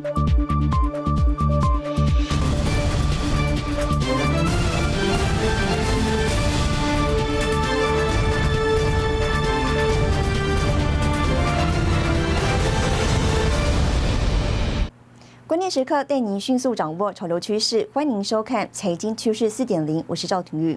关时刻带您迅速掌握潮流趋势，欢迎收看《财经趋势四点零》，我是赵廷玉。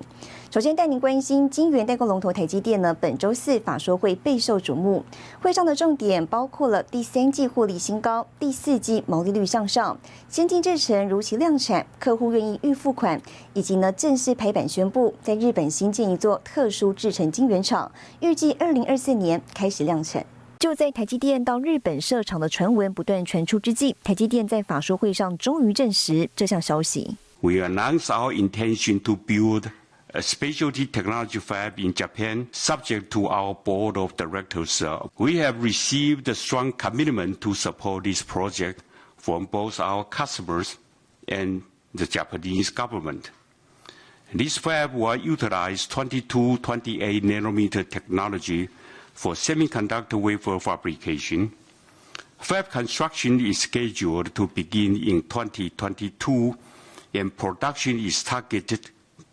首先带您关心晶圆代工龙头台积电呢，本周四法说会备受瞩目。会上的重点包括了第三季获利新高，第四季毛利率向上，先进制程如期量产，客户愿意预付款，以及呢正式拍板宣布在日本新建一座特殊制程晶圆厂，预计二零二四年开始量产。就在台积电到日本设厂的传闻不断传出之际，台积电在法说会上终于证实这项消息。We announce our intention to build a specialty technology fab in Japan, subject to our board of directors. We have received a strong commitment to support this project from both our customers and the Japanese government. This fab will utilize 22, 28 nanometer technology For semiconductor wafer fabrication. Fab construction is scheduled to begin in 2022, and production is targeted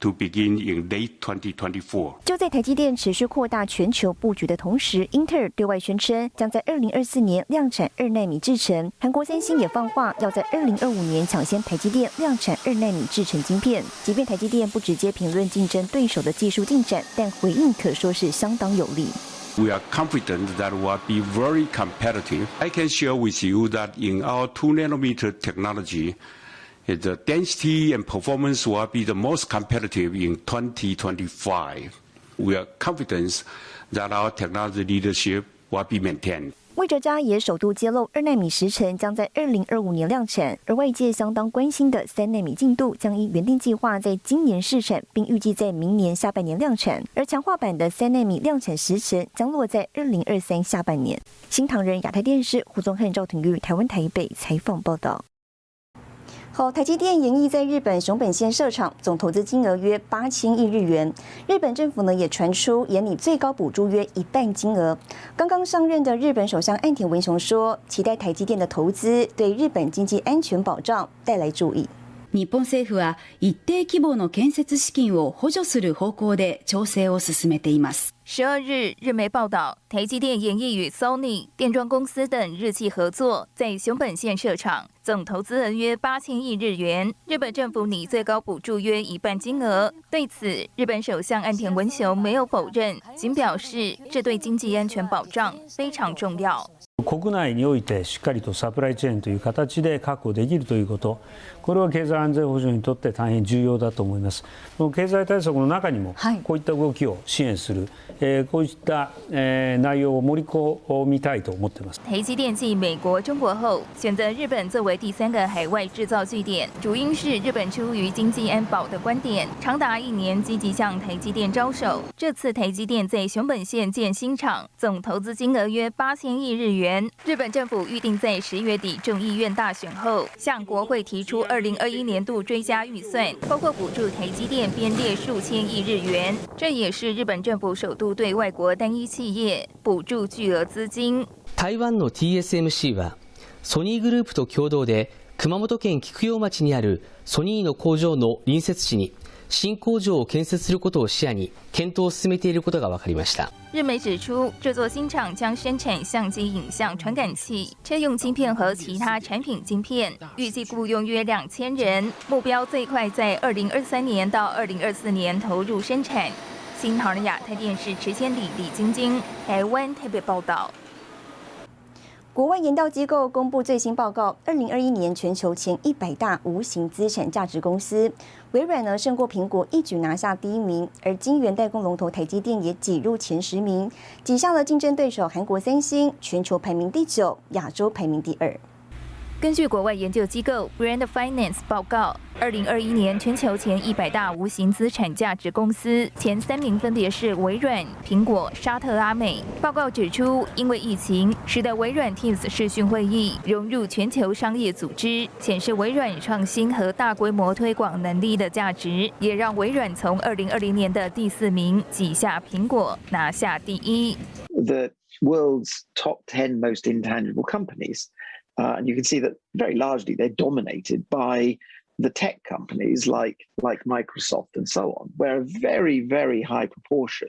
to begin in late 2024. 就在台积电持续扩大全球布局的同时，英特尔对外宣称将在二零二四年量产二纳米制程。韩国三星也放话要在二零二五年抢先台积电量产二纳米制程晶片。即便台积电不直接评论竞争对手的技术进展，但回应可说是相当有力。We are confident that we'll be very competitive. I can share with you that in our 2 nanometer technology, the density and performance will be the most competitive in 2025. We are confident that our technology leadership will be maintained. 魏哲嘉也首度揭露，二纳米时程将在二零二五年量产，而外界相当关心的三纳米进度将依原定计划在今年试产，并预计在明年下半年量产。而强化版的三纳米量产时程将落在二零二三下半年。新唐人亚太电视胡宗汉、赵廷玉台湾台北采访报道。好，台积电研议在日本熊本县设厂，总投资金额约八千亿日元。日本政府呢也传出研拟最高补助约一半金额。刚刚上任的日本首相岸田文雄说，期待台积电的投资对日本经济安全保障带来注意。日本政府は一定規模の建設資金を補助する方向で調整を進めています。十二日，日媒报道，台积电研议与 Sony 电装公司等日企合作，在熊本县设厂，总投资额约八千亿日元。日本政府拟最高补助约一半金额。对此，日本首相岸田文雄没有否认，仅表示这对经济安全保障非常重要。国内においてしっかりとサプライチェーンという形で確保できるということ これは経済安全保障にとって大変重要だと思います経済対策の中にもこういった動きを支援する、えこういった、え内容を盛り込みたいと思っています台积电继美国、中国后，选择日本作为第三个海外制造据点，主因是日本出于经济安保的观点，长达一年积极向台积电招手。这次台积电在熊本县建新厂，总投资金额约八千亿日元。日本政府预定在十月底众议院大选后，向国会提出二零二一年度追加预算，包括补助台积电编列数千亿日元。这也是日本政府首度对外国单一企业补助巨额资金。台湾の TSMC はソニーグループと共同で熊本県菊陽町にあるソニーの工場の隣接地に 新工場を建設することを視野に検討を進めていることが分かりました。日媒指出，这座新厂将生产相机影像传感器、车用晶片和其他产品晶片，预计雇佣约两千人，目标最快在二零二三年到二零二四年投入生产。新唐人亚太电视池千里、李晶晶，台湾特别报道。 国外研究机构公布最新报告，二零二一年全球前一百大无形资产价值公司，微软呢胜过苹果，一举拿下第一名，而晶圆代工龙头台积电也挤入前十名，挤下了竞争对手韩国三星，全球排名第九，亚洲排名第二。根据国外研究机构 Brand Finance 报告，二零二一年全球前一百大无形资产价值公司前三名分别是微软、苹果、沙特阿美。报告指出，因为疫情，使得微软 Teams 视讯会议融入全球商业组织，显示微软创新和大规模推广能力的价值，也让微软从二零二零年的第四名挤下苹果，拿下第一。The world's top ten most intangible companies. Uh, and you can see that very largely they're dominated by the tech companies like like Microsoft and so on, where a very very high proportion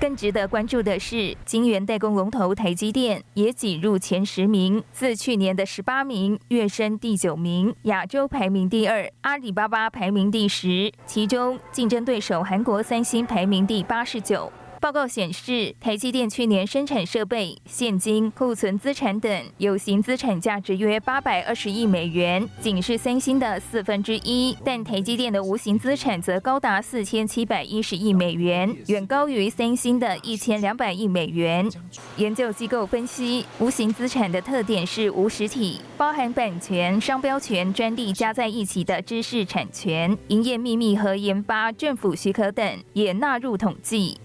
更值得关注的是，晶圆代工龙头台积电也挤入前十名，自去年的十八名跃升第九名，亚洲排名第二，阿里巴巴排名第十，其中竞争对手韩国三星排名第八十九。报告显示，台积电去年生产设备、现金、库存资产等有形资产价值约八百二十亿美元，仅是三星的四分之一。但台积电的无形资产则高达四千七百一十亿美元，远高于三星的一千两百亿美元。研究机构分析，无形资产的特点是无实体，包含版权、商标权、专利加在一起的知识产权、营业秘密和研发政府许可等也纳入统计。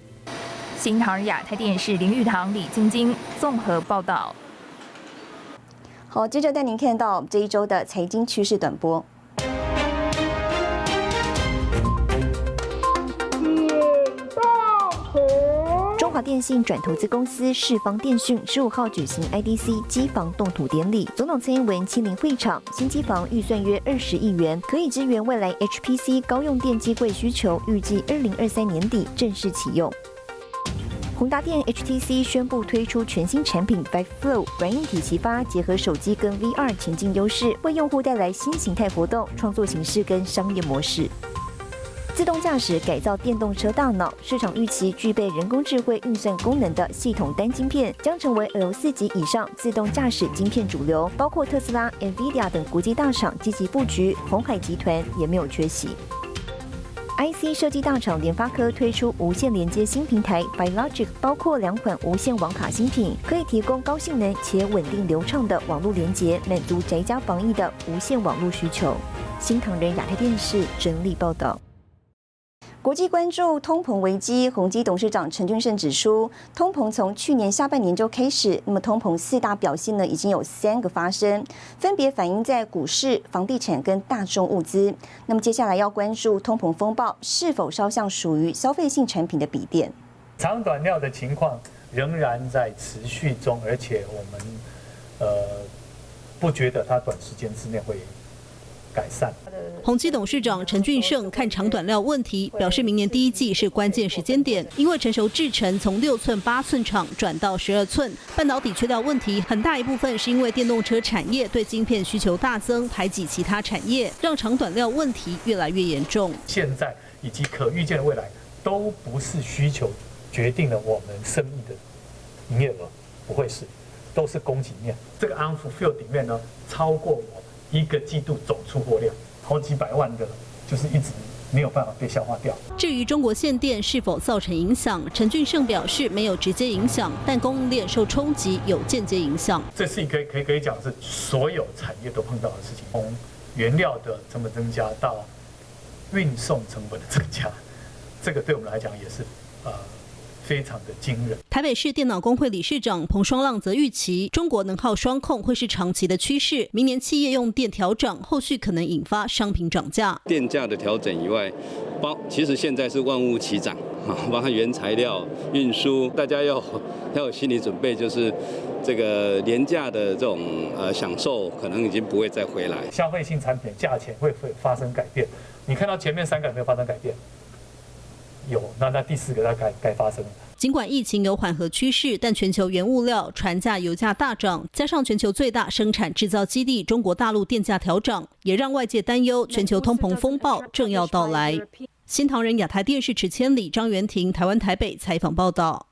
新唐亚太电视林玉堂、李晶晶综合报道。好，接着带您看到这一周的财经趋势短波。中华电信转投资公司世方电讯十五号举行 IDC 机房动土典礼，总统蔡英文亲临会场。新机房预算约二十亿元，可以支援未来 HPC 高用电机柜需求，预计二零二三年底正式启用。宏达电 HTC 宣布推出全新产品 Vive Flow 软硬体齐发，结合手机跟 VR 前进优势，为用户带来新形态活动、创作形式跟商业模式。自动驾驶改造电动车大脑，市场预期具备人工智慧运算功能的系统单晶片将成为 L 四级以上自动驾驶晶片主流，包括特斯拉、NVIDIA 等国际大厂积极布局，红海集团也没有缺席。IC 设计大厂联发科推出无线连接新平台 Bilogic，包括两款无线网卡新品，可以提供高性能且稳定流畅的网络连接，满足宅家防疫的无线网络需求。新唐人亚太电视整理报道。国际关注通膨危机，宏基董事长陈俊胜指出，通膨从去年下半年就开始，那么通膨四大表现呢，已经有三个发生，分别反映在股市、房地产跟大众物资。那么接下来要关注通膨风暴是否烧向属于消费性产品的笔电。长短料的情况仍然在持续中，而且我们呃不觉得它短时间之内会。改善。宏基董事长陈俊胜看长短料问题，表示明年第一季是关键时间点，因为成熟制程从六寸、八寸厂转到十二寸，半导体缺料问题很大一部分是因为电动车产业对晶片需求大增，排挤其他产业，让长短料问题越来越严重。现在以及可预见的未来，都不是需求决定了我们生意的营业额，不会是，都是供给面。这个 unfulfilled 里面呢，超过我。一个季度总出货量好几百万的，就是一直没有办法被消化掉。至于中国限电是否造成影响，陈俊胜表示没有直接影响，但供应链受冲击有间接影响。这是可以可以可以讲是所有产业都碰到的事情，从原料的成本增加到运送成本的增加，这个对我们来讲也是呃。非常的惊人。台北市电脑工会理事长彭双浪则预期，中国能耗双控会是长期的趋势。明年企业用电调整，后续可能引发商品涨价。电价的调整以外，包其实现在是万物齐涨啊，包括原材料、运输，大家要 要有心理准备，就是这个廉价的这种呃享受，可能已经不会再回来。消费性产品价钱会会发生改变。你看到前面三个有没有发生改变？有，那那第四个它该该发生了。尽管疫情有缓和趋势，但全球原物料、船价、油价大涨，加上全球最大生产制造基地中国大陆电价调整，也让外界担忧全球通膨风暴正要到来。新唐人亚太电视池千里张元婷台湾台北采访报道。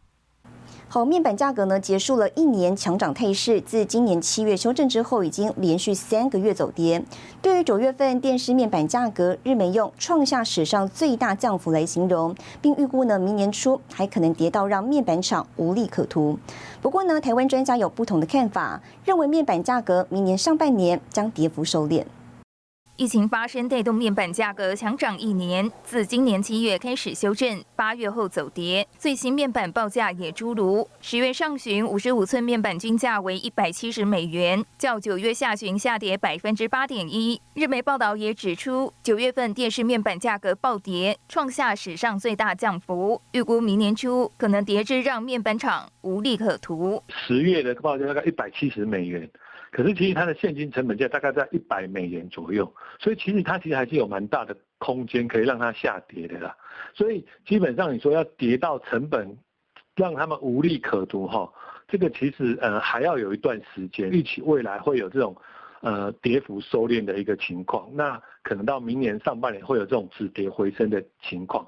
好，面板价格呢结束了一年强涨态势，自今年七月修正之后，已经连续三个月走跌。对于九月份电视面板价格，日媒用创下史上最大降幅来形容，并预估呢明年初还可能跌到让面板厂无利可图。不过呢，台湾专家有不同的看法，认为面板价格明年上半年将跌幅收敛。疫情发生带动面板价格强涨一年，自今年七月开始修正，八月后走跌。最新面板报价也诸如：十月上旬五十五寸面板均价为一百七十美元，较九月下旬下跌百分之八点一。日媒报道也指出，九月份电视面板价格暴跌，创下史上最大降幅，预估明年初可能跌至让面板厂无利可图。十月的报价大概一百七十美元。可是其实它的现金成本价大概在一百美元左右，所以其实它其实还是有蛮大的空间可以让它下跌的啦。所以基本上你说要跌到成本让他们无利可图哈，这个其实呃还要有一段时间，预期未来会有这种。呃，跌幅收敛的一个情况，那可能到明年上半年会有这种止跌回升的情况。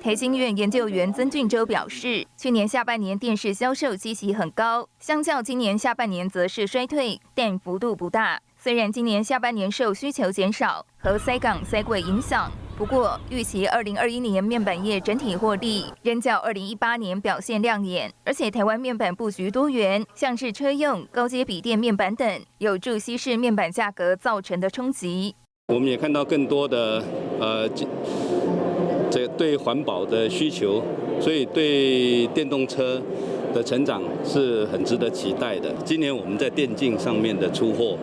台新院研究员曾俊洲表示，去年下半年电视销售基期很高，相较今年下半年则是衰退，但幅度不大。虽然今年下半年受需求减少和塞港塞柜影响。不过，预期二零二一年面板业整体获利仍较二零一八年表现亮眼，而且台湾面板布局多元，像是车用、高阶笔电面板等，有助稀释面板价格造成的冲击。我们也看到更多的呃，这对环保的需求，所以对电动车的成长是很值得期待的。今年我们在电竞上面的出货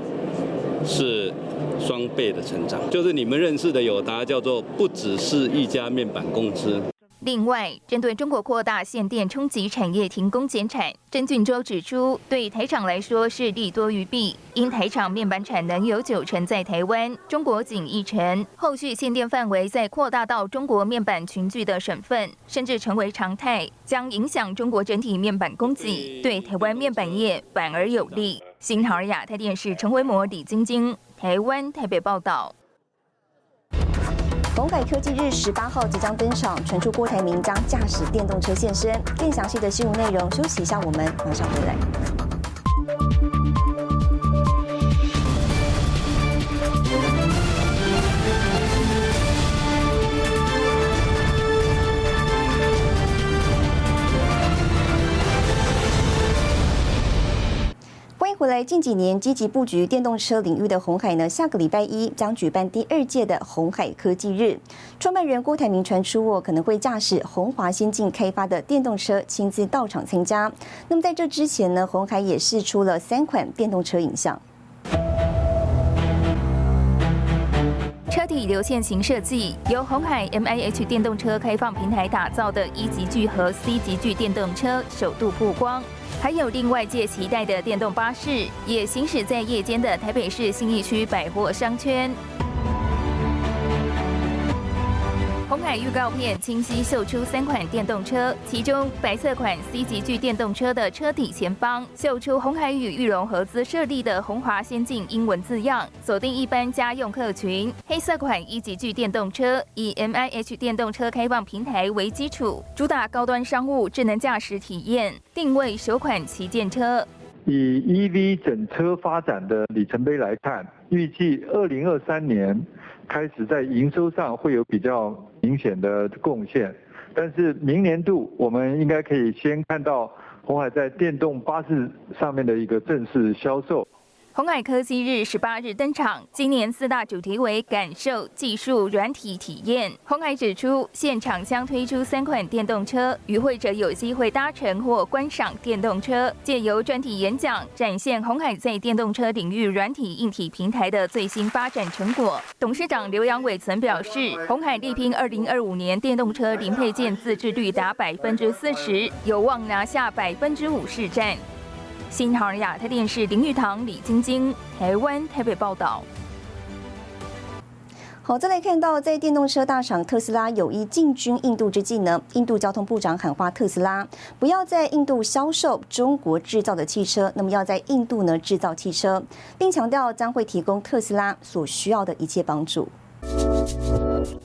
是。双倍的成长，就是你们认识的友达，叫做不只是一家面板公司。另外，针对中国扩大限电冲击产业停工减产，郑俊洲指出，对台厂来说是利多于弊，因台厂面板产能有九成在台湾，中国仅一成，后续限电范围再扩大到中国面板群聚的省份，甚至成为常态，将影响中国整体面板供给，对台湾面板业反而有利。新唐亚太电视陈维模、李晶晶。台湾台北报道，鸿海科技日十八号即将登场，传出郭台铭将驾驶电动车现身。更详细的新闻内容，休息一下，我们马上回来。回来，近几年积极布局电动车领域的红海呢，下个礼拜一将举办第二届的红海科技日。创办人郭台铭传出，我可能会驾驶红华先进开发的电动车亲自到场参加。那么在这之前呢，红海也试出了三款电动车影像。车体流线型设计，由红海 M I H 电动车开放平台打造的一级巨和 C 级巨电动车首度曝光。还有令外界期待的电动巴士，也行驶在夜间的台北市信义区百货商圈。红海预告片清晰秀出三款电动车，其中白色款 C 级巨电动车的车体前方秀出红海与玉龙合资设立的红华先进英文字样，锁定一般家用客群。黑色款一级巨电动车以 M I H 电动车开放平台为基础，主打高端商务智能驾驶体验，定位首款旗舰车。以 E V 整车发展的里程碑来看，预计二零二三年。开始在营收上会有比较明显的贡献，但是明年度我们应该可以先看到红海在电动巴士上面的一个正式销售。红海科技日十八日登场，今年四大主题为感受、技术、软体体验。红海指出，现场将推出三款电动车，与会者有机会搭乘或观赏电动车，借由专题演讲，展现红海在电动车领域软体硬体平台的最新发展成果。董事长刘阳伟曾表示，红海力拼二零二五年电动车零配件自制率达百分之四十，有望拿下百分之五市占。新唐亚太电视林玉堂、李晶晶，台湾台北报道。好，再来看到，在电动车大厂特斯拉有意进军印度之际呢，印度交通部长喊话特斯拉，不要在印度销售中国制造的汽车，那么要在印度呢制造汽车，并强调将会提供特斯拉所需要的一切帮助。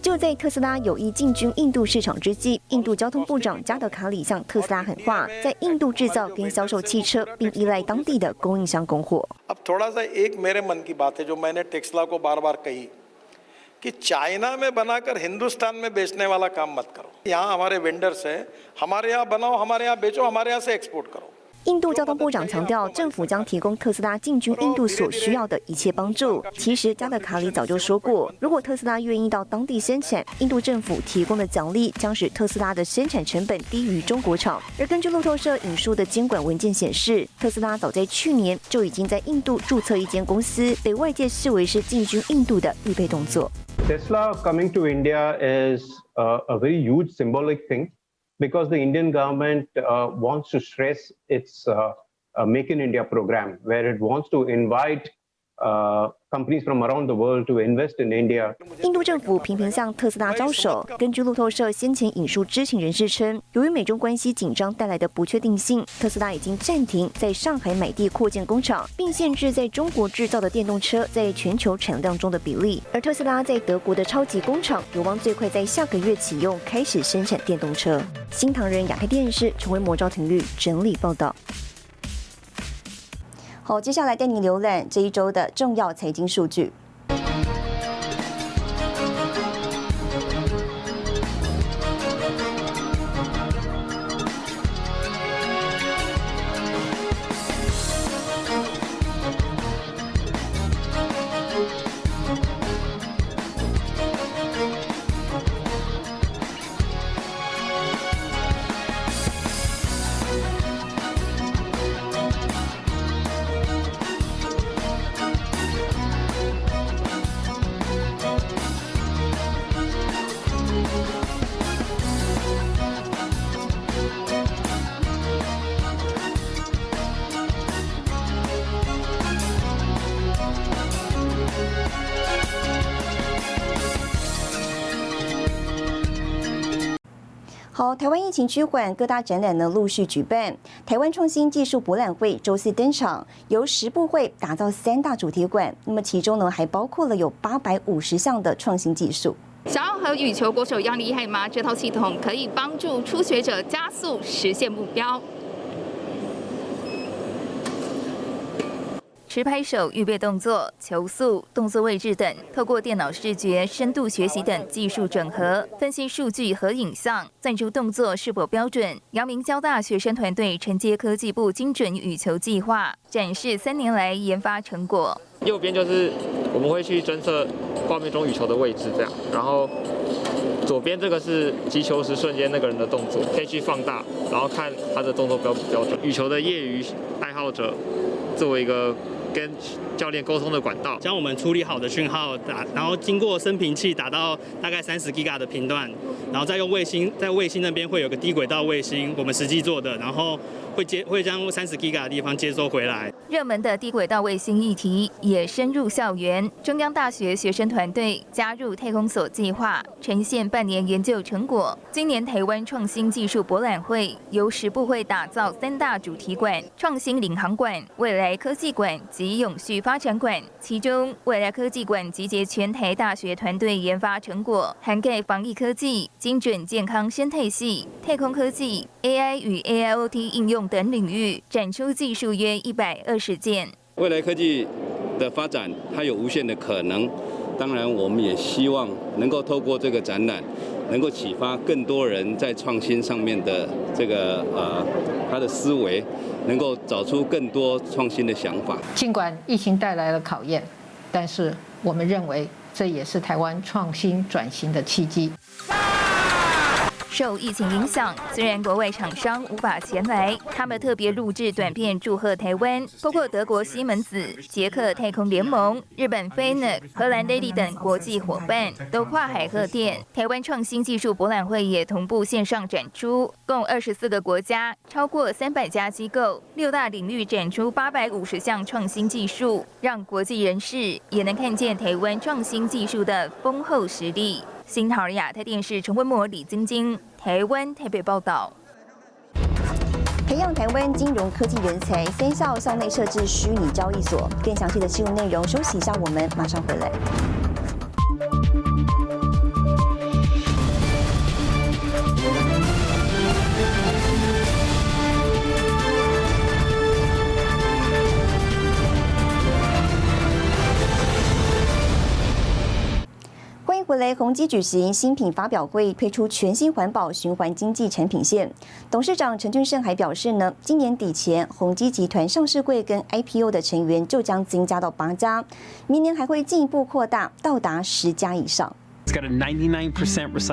就在特斯拉有意进军印度市场之际，印度交通部长加德卡里向特斯拉喊话，在印度制造跟销售汽车，并依赖当地的供应商供货。अब थोड़ा सा एक मेरे मन की बात है जो मैंने टेक्सला को बार बार कही कि चाइना में बनाकर हिंदुस्तान में बेचने वाला काम मत करो यहाँ हमारे वेंडर्स हैं हमारे यहाँ बनाओ हमारे यहाँ बेचो हमारे यहाँ से एक्सपोर्ट करो 印度交通部长强调，政府将提供特斯拉进军印度所需要的一切帮助。其实，加德卡里早就说过，如果特斯拉愿意到当地生产，印度政府提供的奖励将使特斯拉的生产成本低于中国厂。而根据路透社引述的监管文件显示，特斯拉早在去年就已经在印度注册一间公司，被外界视为是进军印度的预备动作。Tesla coming to India is a very huge symbolic thing. Because the Indian government uh, wants to stress its uh, a Make in India program where it wants to invite 呃 companies from around the world to invest in India. 印度政府频频向特斯拉招手。根据路透社先前引述知情人士称，由于美中关系紧张带来的不确定性，特斯拉已经暂停在上海买地扩建工厂，并限制在中国制造的电动车在全球产量中的比例。而特斯拉在德国的超级工厂有望最快在下个月启用，开始生产电动车。新唐人亚太电视成为魔昭廷律整理报道。好，接下来带你浏览这一周的重要财经数据。好，台湾疫情趋缓，各大展览呢陆续举办。台湾创新技术博览会周四登场，由十部会打造三大主题馆。那么其中呢，还包括了有八百五十项的创新技术。想要和羽球国手一样厉害吗？这套系统可以帮助初学者加速实现目标。持拍手、预备动作、球速、动作位置等，透过电脑视觉、深度学习等技术整合，分析数据和影像，算出动作是否标准。阳明交大学生团队承接科技部精准羽球计划，展示三年来研发成果。右边就是我们会去侦测画面中羽球的位置，这样，然后左边这个是击球时瞬间那个人的动作，可以去放大，然后看他的动作标不标准。羽球的业余爱好者作为一个。跟教练沟通的管道，将我们处理好的讯号打，然后经过升频器打到大概三十 Giga 的频段，然后再用卫星，在卫星那边会有个低轨道卫星，我们实际做的，然后。会接会将三十 G 的地方接收回来。热门的低轨道卫星议题也深入校园，中央大学学生团队加入太空所计划，呈现半年研究成果。今年台湾创新技术博览会由十部会打造三大主题馆：创新领航馆、未来科技馆及永续发展馆。其中，未来科技馆集结全台大学团队研发成果，涵盖防疫科技、精准健康生态系、太空科技、AI 与 AIoT 应用。等领域展出技术约一百二十件。未来科技的发展，它有无限的可能。当然，我们也希望能够透过这个展览，能够启发更多人在创新上面的这个呃他的思维，能够找出更多创新的想法。尽管疫情带来了考验，但是我们认为这也是台湾创新转型的契机。受疫情影响，虽然国外厂商无法前来，他们特别录制短片祝贺台湾，包括德国西门子、捷克太空联盟、日本 f a n e 荷兰 Lady 等国际伙伴都跨海贺电。台湾创新技术博览会也同步线上展出，共二十四个国家，超过三百家机构，六大领域展出八百五十项创新技术，让国际人士也能看见台湾创新技术的丰厚实力。新唐人亚太电视陈慧默、李晶晶，台湾台北报道。培养台湾金融科技人才，三校校内设置虚拟交易所。更详细的新闻内容，休息一下，我们马上回来。回来，宏基举行新品发表会，推出全新环保循环经济产品线。董事长陈俊盛还表示呢，今年底前，宏基集团上市柜跟 IPO 的成员就将增加到八家，明年还会进一步扩大，到达十家以上。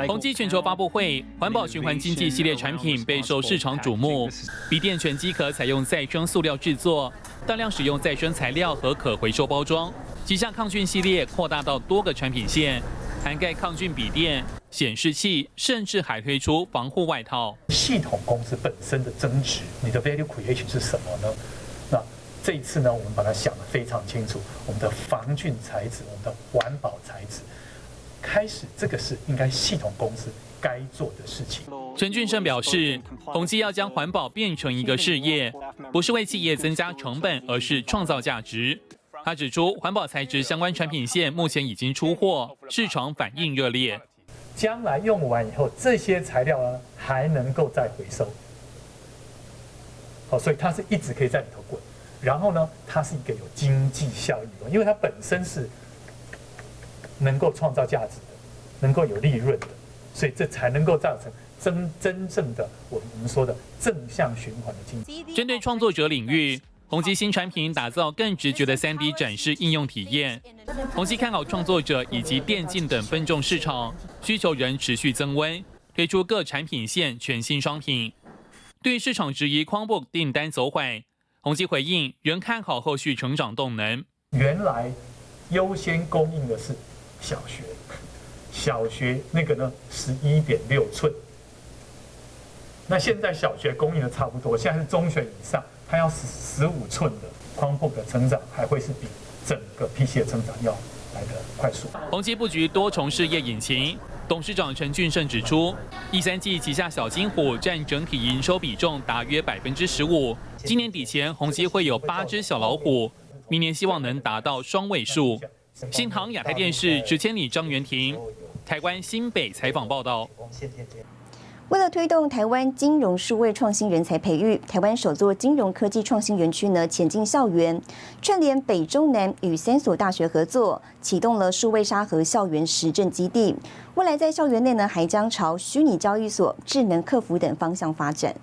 宏基全球发布会，环保循环经济系列产品备受市场瞩目。笔电全机壳采用再生塑料制作，大量使用再生材料和可回收包装。几项抗菌系列扩大到多个产品线。涵盖抗菌笔电、显示器，甚至还推出防护外套。系统公司本身的增值，你的 value creation 是什么呢？那这一次呢，我们把它想得非常清楚，我们的防菌材质，我们的环保材质，开始这个是应该系统公司该做的事情。陈俊胜表示，宏基要将环保变成一个事业，不是为企业增加成本，而是创造价值。他指出，环保材质相关产品线目前已经出货，市场反应热烈。将来用完以后，这些材料呢还能够再回收，好，所以它是一直可以在里头滚。然后呢，它是一个有经济效益的，因为它本身是能够创造价值的，能够有利润的，所以这才能够造成真真正的我我们说的正向循环的经济。针对创作者领域。宏基新产品打造更直觉的 3D 展示应用体验。宏基看好创作者以及电竞等分众市场需求仍持续增温，推出各产品线全新商品。对市场质疑 Chromebook 订单走缓，宏基回应仍看好后续成长动能。原来优先供应的是小学，小学那个呢十一点六寸，那现在小学供应的差不多，现在是中学以上。它要十十五寸的框布的成长，还会是比整个 PC 的成长要来的快速。宏基布局多重事业引擎，董事长陈俊胜指出，第三季旗下小金虎占整体营收比重大约百分之十五。今年底前，宏基会有八只小老虎，明年希望能达到双位数。新唐亚太电视只千里张元庭，台湾新北采访报道。为了推动台湾金融数位创新人才培育，台湾首座金融科技创新园区呢前进校园，串联北中南与三所大学合作，启动了数位沙河校园实证基地。未来在校园内呢，还将朝虚拟交易所、智能客服等方向发展。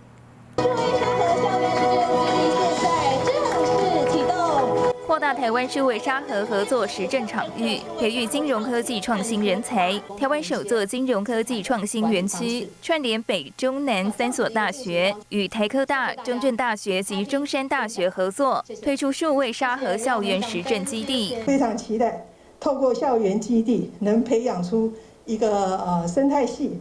扩大台湾数位沙盒合作实证场域，培育金融科技创新人才。台湾首座金融科技创新园区，串联北中南三所大学，与台科大、中正大学及中山大学合作，推出数位沙盒校园实证基地。非常期待，透过校园基地，能培养出一个呃生态系，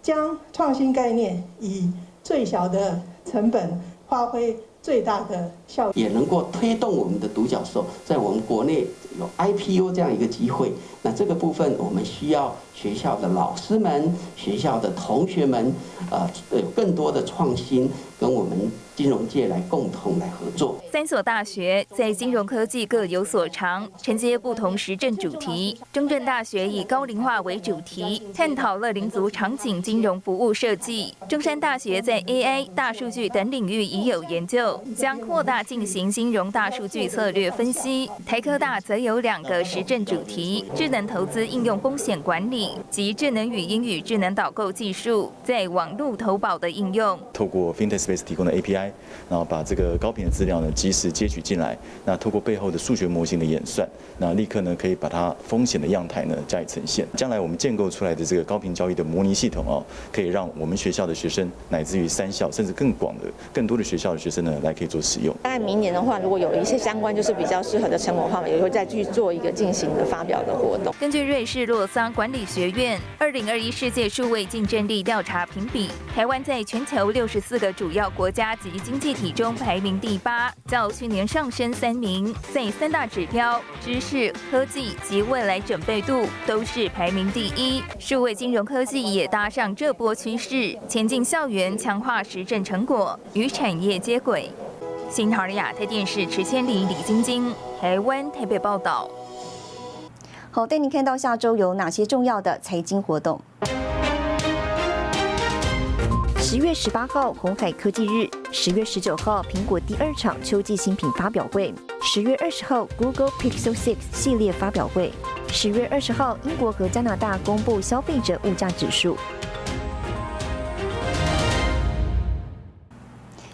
将创新概念以最小的成本发挥。最大的效益，也能够推动我们的独角兽在我们国内有 IPO 这样一个机会。那这个部分，我们需要学校的老师们、学校的同学们，呃，有更多的创新跟我们。金融界来共同来合作。三所大学在金融科技各有所长，承接不同时政主题。中正大学以高龄化为主题，探讨乐龄族场景金融服务设计。中山大学在 AI、大数据等领域已有研究，将扩大进行金融大数据策略分析。台科大则有两个实证主题：智能投资应用风险管理及智能语音与智能导购技术在网络投保的应用。透过 FinTech Space 提供的 API。然后把这个高频的资料呢及时接取进来，那透过背后的数学模型的演算，那立刻呢可以把它风险的样态呢加以呈现。将来我们建构出来的这个高频交易的模拟系统哦，可以让我们学校的学生，乃至于三校甚至更广的、更多的学校的学生呢来可以做使用。大概明年的话，如果有一些相关就是比较适合的成果的话，也会再去做一个进行的发表的活动。根据瑞士洛桑管理学院二零二一世界数位竞争力调查评比，台湾在全球六十四个主要国家及经济体中排名第八，较去年上升三名。在三大指标——知识、科技及未来准备度，都是排名第一。数位金融科技也搭上这波趋势，前进校园，强化实证成果，与产业接轨。新唐人亚太电视池千里、李晶晶，台湾台北报道。好，带您看到下周有哪些重要的财经活动。十月十八号，红海科技日；十月十九号，苹果第二场秋季新品发表会；十月二十号，Google Pixel 6系列发表会；十月二十号，英国和加拿大公布消费者物价指数。